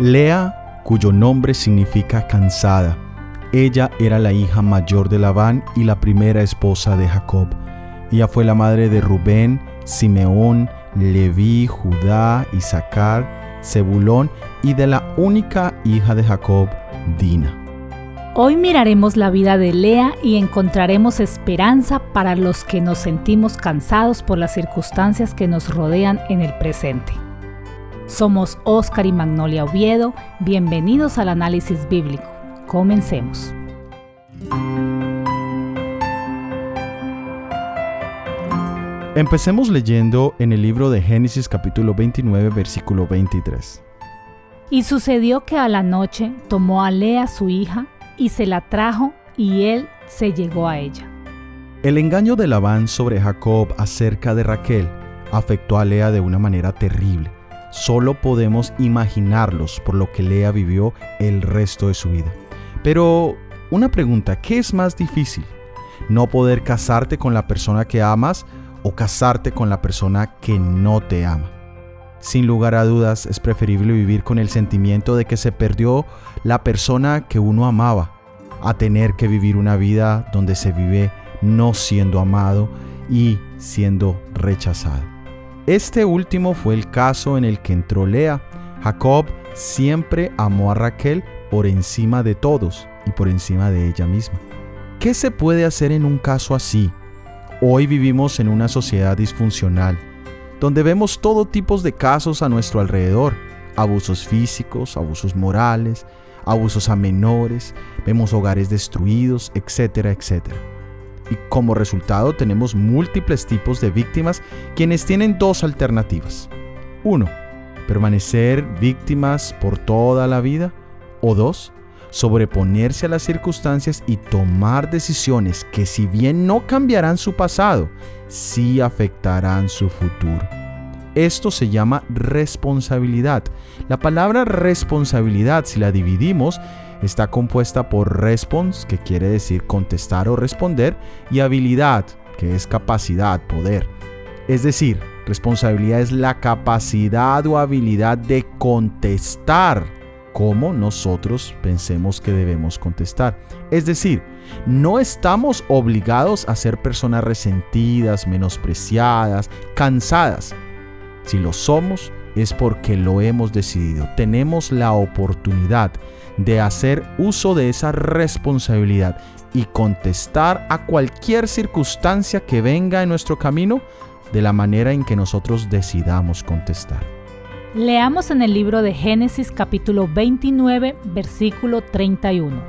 Lea, cuyo nombre significa cansada. Ella era la hija mayor de Labán y la primera esposa de Jacob. Ella fue la madre de Rubén, Simeón, Leví, Judá, Isaacar, Zebulón y de la única hija de Jacob, Dina. Hoy miraremos la vida de Lea y encontraremos esperanza para los que nos sentimos cansados por las circunstancias que nos rodean en el presente. Somos Oscar y Magnolia Oviedo, bienvenidos al análisis bíblico. Comencemos. Empecemos leyendo en el libro de Génesis capítulo 29 versículo 23. Y sucedió que a la noche tomó a Lea su hija y se la trajo y él se llegó a ella. El engaño de Labán sobre Jacob acerca de Raquel afectó a Lea de una manera terrible. Solo podemos imaginarlos por lo que Lea vivió el resto de su vida. Pero una pregunta, ¿qué es más difícil? ¿No poder casarte con la persona que amas o casarte con la persona que no te ama. Sin lugar a dudas es preferible vivir con el sentimiento de que se perdió la persona que uno amaba, a tener que vivir una vida donde se vive no siendo amado y siendo rechazado. Este último fue el caso en el que entró Lea. Jacob siempre amó a Raquel por encima de todos y por encima de ella misma. ¿Qué se puede hacer en un caso así? Hoy vivimos en una sociedad disfuncional, donde vemos todo tipo de casos a nuestro alrededor, abusos físicos, abusos morales, abusos a menores, vemos hogares destruidos, etcétera, etcétera. Y como resultado tenemos múltiples tipos de víctimas quienes tienen dos alternativas. Uno, permanecer víctimas por toda la vida. O dos, sobreponerse a las circunstancias y tomar decisiones que si bien no cambiarán su pasado, sí afectarán su futuro. Esto se llama responsabilidad. La palabra responsabilidad, si la dividimos, está compuesta por respons, que quiere decir contestar o responder, y habilidad, que es capacidad, poder. Es decir, responsabilidad es la capacidad o habilidad de contestar como nosotros pensemos que debemos contestar. Es decir, no estamos obligados a ser personas resentidas, menospreciadas, cansadas. Si lo somos, es porque lo hemos decidido. Tenemos la oportunidad de hacer uso de esa responsabilidad y contestar a cualquier circunstancia que venga en nuestro camino de la manera en que nosotros decidamos contestar. Leamos en el libro de Génesis capítulo 29, versículo 31.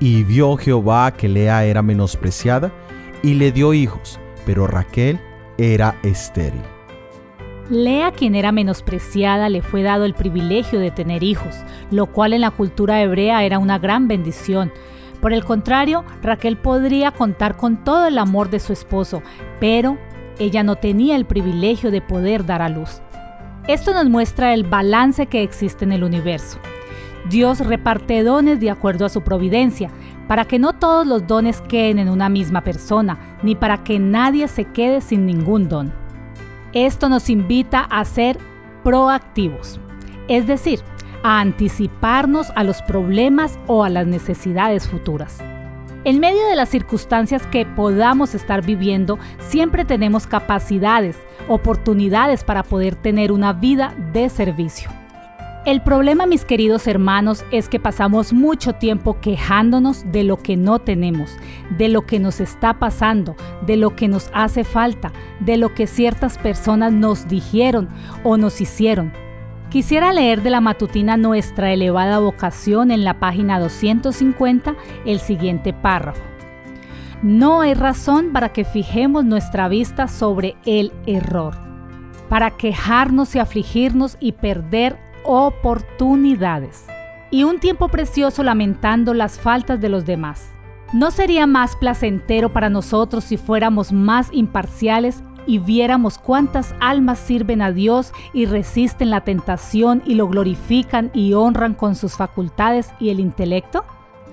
Y vio Jehová que Lea era menospreciada y le dio hijos, pero Raquel era estéril. Lea, quien era menospreciada, le fue dado el privilegio de tener hijos, lo cual en la cultura hebrea era una gran bendición. Por el contrario, Raquel podría contar con todo el amor de su esposo, pero ella no tenía el privilegio de poder dar a luz. Esto nos muestra el balance que existe en el universo. Dios reparte dones de acuerdo a su providencia, para que no todos los dones queden en una misma persona, ni para que nadie se quede sin ningún don. Esto nos invita a ser proactivos, es decir, a anticiparnos a los problemas o a las necesidades futuras. En medio de las circunstancias que podamos estar viviendo, siempre tenemos capacidades, oportunidades para poder tener una vida de servicio. El problema, mis queridos hermanos, es que pasamos mucho tiempo quejándonos de lo que no tenemos, de lo que nos está pasando, de lo que nos hace falta, de lo que ciertas personas nos dijeron o nos hicieron. Quisiera leer de la matutina Nuestra elevada vocación en la página 250 el siguiente párrafo. No hay razón para que fijemos nuestra vista sobre el error, para quejarnos y afligirnos y perder oportunidades, y un tiempo precioso lamentando las faltas de los demás. ¿No sería más placentero para nosotros si fuéramos más imparciales y viéramos cuántas almas sirven a Dios y resisten la tentación y lo glorifican y honran con sus facultades y el intelecto?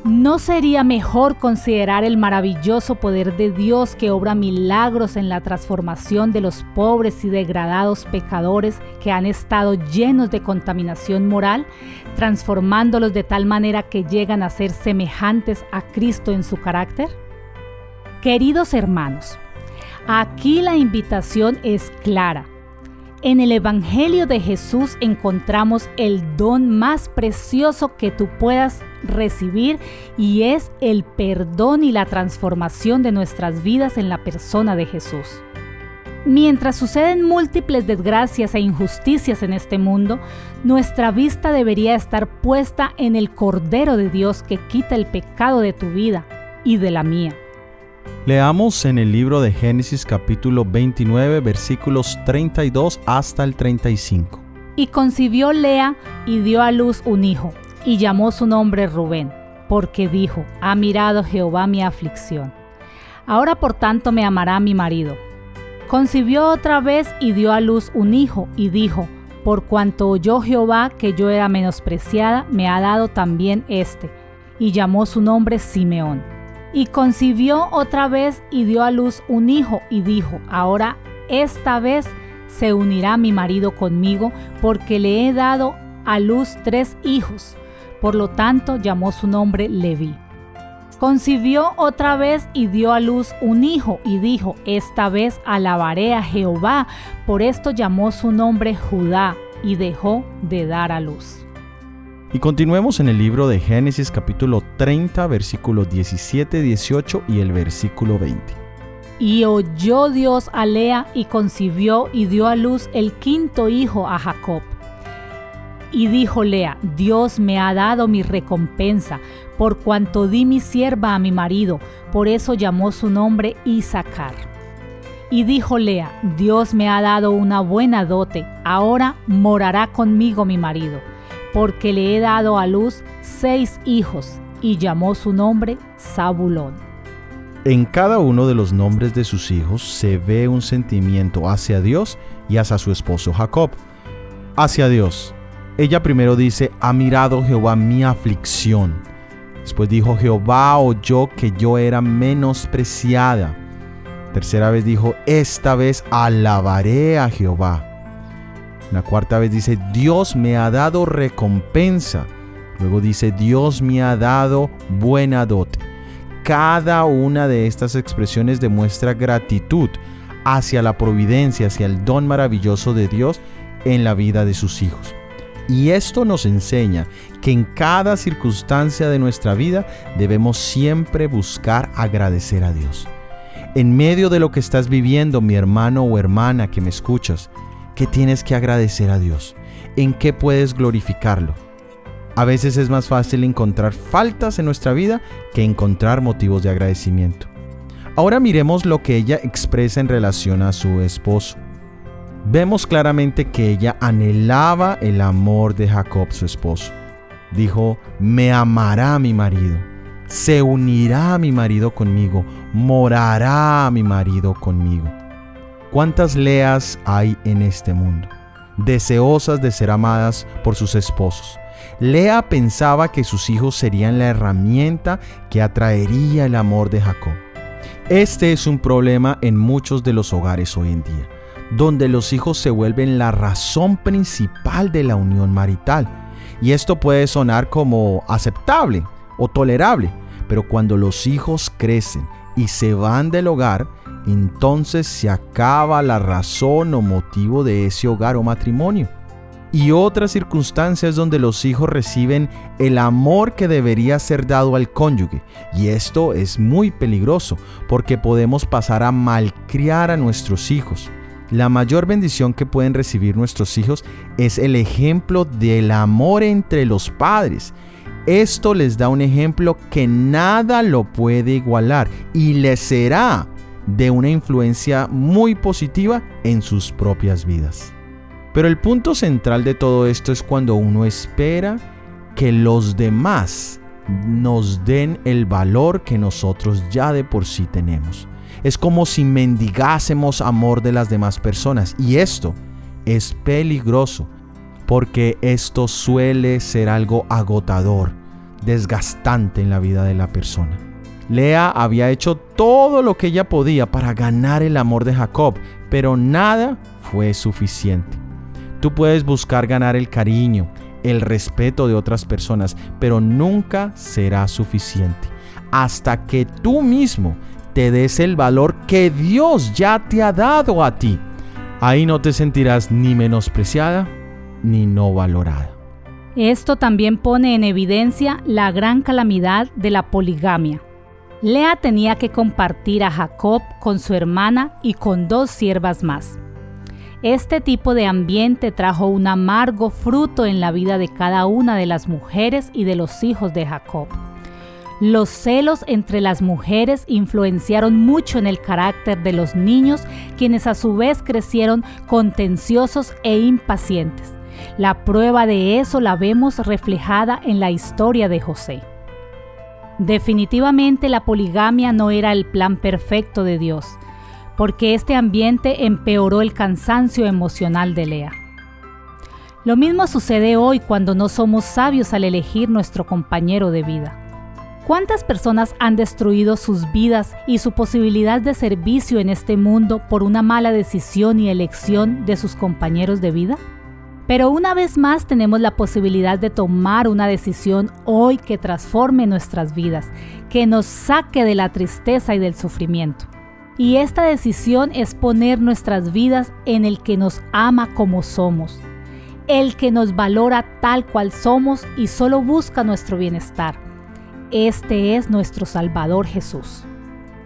¿No sería mejor considerar el maravilloso poder de Dios que obra milagros en la transformación de los pobres y degradados pecadores que han estado llenos de contaminación moral, transformándolos de tal manera que llegan a ser semejantes a Cristo en su carácter? Queridos hermanos, aquí la invitación es clara en el Evangelio de Jesús encontramos el don más precioso que tú puedas recibir y es el perdón y la transformación de nuestras vidas en la persona de Jesús. Mientras suceden múltiples desgracias e injusticias en este mundo, nuestra vista debería estar puesta en el Cordero de Dios que quita el pecado de tu vida y de la mía. Leamos en el libro de Génesis capítulo 29 versículos 32 hasta el 35. Y concibió Lea y dio a luz un hijo, y llamó su nombre Rubén, porque dijo, ha mirado Jehová mi aflicción. Ahora por tanto me amará mi marido. Concibió otra vez y dio a luz un hijo, y dijo, por cuanto oyó Jehová que yo era menospreciada, me ha dado también este, y llamó su nombre Simeón. Y concibió otra vez y dio a luz un hijo y dijo, ahora esta vez se unirá mi marido conmigo porque le he dado a luz tres hijos. Por lo tanto llamó su nombre Leví. Concibió otra vez y dio a luz un hijo y dijo, esta vez alabaré a Jehová. Por esto llamó su nombre Judá y dejó de dar a luz. Y continuemos en el libro de Génesis capítulo 30, versículos 17, 18 y el versículo 20. Y oyó Dios a Lea y concibió y dio a luz el quinto hijo a Jacob. Y dijo Lea, Dios me ha dado mi recompensa, por cuanto di mi sierva a mi marido, por eso llamó su nombre Isaacar. Y dijo Lea, Dios me ha dado una buena dote, ahora morará conmigo mi marido porque le he dado a luz seis hijos, y llamó su nombre Zabulón. En cada uno de los nombres de sus hijos se ve un sentimiento hacia Dios y hacia su esposo Jacob. Hacia Dios. Ella primero dice, ha mirado Jehová mi aflicción. Después dijo, Jehová oyó que yo era menospreciada. Tercera vez dijo, esta vez alabaré a Jehová. La cuarta vez dice, Dios me ha dado recompensa. Luego dice, Dios me ha dado buena dote. Cada una de estas expresiones demuestra gratitud hacia la providencia, hacia el don maravilloso de Dios en la vida de sus hijos. Y esto nos enseña que en cada circunstancia de nuestra vida debemos siempre buscar agradecer a Dios. En medio de lo que estás viviendo, mi hermano o hermana que me escuchas, ¿Qué tienes que agradecer a Dios? ¿En qué puedes glorificarlo? A veces es más fácil encontrar faltas en nuestra vida que encontrar motivos de agradecimiento. Ahora miremos lo que ella expresa en relación a su esposo. Vemos claramente que ella anhelaba el amor de Jacob, su esposo. Dijo, me amará mi marido, se unirá mi marido conmigo, morará mi marido conmigo. ¿Cuántas Leas hay en este mundo? Deseosas de ser amadas por sus esposos. Lea pensaba que sus hijos serían la herramienta que atraería el amor de Jacob. Este es un problema en muchos de los hogares hoy en día, donde los hijos se vuelven la razón principal de la unión marital. Y esto puede sonar como aceptable o tolerable, pero cuando los hijos crecen y se van del hogar, entonces se acaba la razón o motivo de ese hogar o matrimonio. Y otras circunstancias donde los hijos reciben el amor que debería ser dado al cónyuge. Y esto es muy peligroso porque podemos pasar a malcriar a nuestros hijos. La mayor bendición que pueden recibir nuestros hijos es el ejemplo del amor entre los padres. Esto les da un ejemplo que nada lo puede igualar y les será de una influencia muy positiva en sus propias vidas. Pero el punto central de todo esto es cuando uno espera que los demás nos den el valor que nosotros ya de por sí tenemos. Es como si mendigásemos amor de las demás personas y esto es peligroso porque esto suele ser algo agotador, desgastante en la vida de la persona. Lea había hecho todo lo que ella podía para ganar el amor de Jacob, pero nada fue suficiente. Tú puedes buscar ganar el cariño, el respeto de otras personas, pero nunca será suficiente hasta que tú mismo te des el valor que Dios ya te ha dado a ti. Ahí no te sentirás ni menospreciada ni no valorada. Esto también pone en evidencia la gran calamidad de la poligamia. Lea tenía que compartir a Jacob con su hermana y con dos siervas más. Este tipo de ambiente trajo un amargo fruto en la vida de cada una de las mujeres y de los hijos de Jacob. Los celos entre las mujeres influenciaron mucho en el carácter de los niños, quienes a su vez crecieron contenciosos e impacientes. La prueba de eso la vemos reflejada en la historia de José. Definitivamente la poligamia no era el plan perfecto de Dios, porque este ambiente empeoró el cansancio emocional de Lea. Lo mismo sucede hoy cuando no somos sabios al elegir nuestro compañero de vida. ¿Cuántas personas han destruido sus vidas y su posibilidad de servicio en este mundo por una mala decisión y elección de sus compañeros de vida? Pero una vez más tenemos la posibilidad de tomar una decisión hoy que transforme nuestras vidas, que nos saque de la tristeza y del sufrimiento. Y esta decisión es poner nuestras vidas en el que nos ama como somos, el que nos valora tal cual somos y solo busca nuestro bienestar. Este es nuestro Salvador Jesús.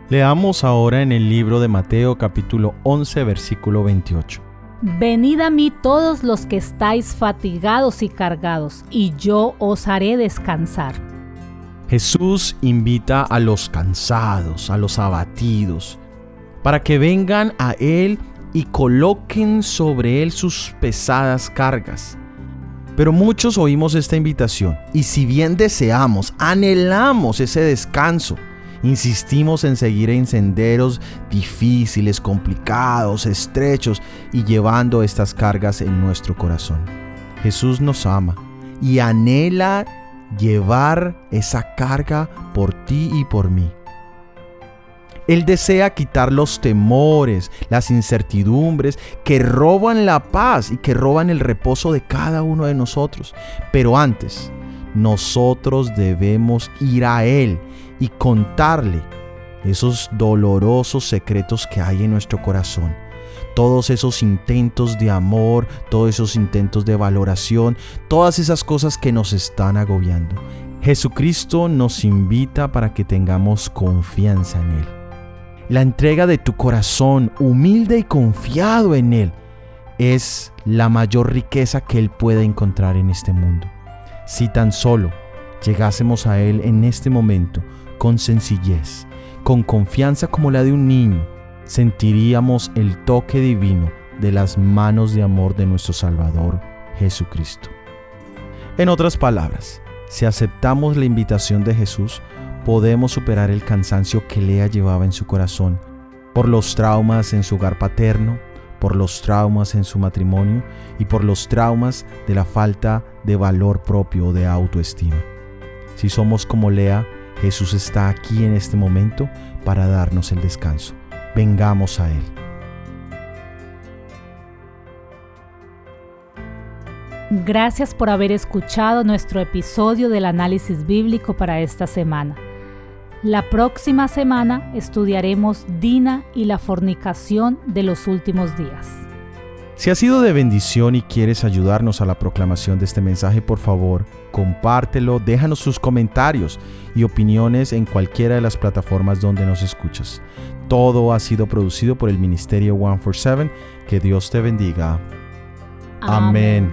Leamos ahora en el libro de Mateo capítulo 11 versículo 28. Venid a mí todos los que estáis fatigados y cargados, y yo os haré descansar. Jesús invita a los cansados, a los abatidos, para que vengan a Él y coloquen sobre Él sus pesadas cargas. Pero muchos oímos esta invitación y si bien deseamos, anhelamos ese descanso, Insistimos en seguir en senderos difíciles, complicados, estrechos y llevando estas cargas en nuestro corazón. Jesús nos ama y anhela llevar esa carga por ti y por mí. Él desea quitar los temores, las incertidumbres que roban la paz y que roban el reposo de cada uno de nosotros. Pero antes, nosotros debemos ir a Él y contarle esos dolorosos secretos que hay en nuestro corazón. Todos esos intentos de amor, todos esos intentos de valoración, todas esas cosas que nos están agobiando. Jesucristo nos invita para que tengamos confianza en Él. La entrega de tu corazón, humilde y confiado en Él, es la mayor riqueza que Él puede encontrar en este mundo. Si tan solo llegásemos a Él en este momento con sencillez, con confianza como la de un niño, sentiríamos el toque divino de las manos de amor de nuestro Salvador Jesucristo. En otras palabras, si aceptamos la invitación de Jesús, podemos superar el cansancio que Lea llevaba en su corazón por los traumas en su hogar paterno, por los traumas en su matrimonio y por los traumas de la falta de valor propio o de autoestima. Si somos como Lea, Jesús está aquí en este momento para darnos el descanso. Vengamos a Él. Gracias por haber escuchado nuestro episodio del análisis bíblico para esta semana. La próxima semana estudiaremos Dina y la fornicación de los últimos días. Si ha sido de bendición y quieres ayudarnos a la proclamación de este mensaje, por favor, compártelo, déjanos sus comentarios y opiniones en cualquiera de las plataformas donde nos escuchas. Todo ha sido producido por el Ministerio 147. Que Dios te bendiga. Amén.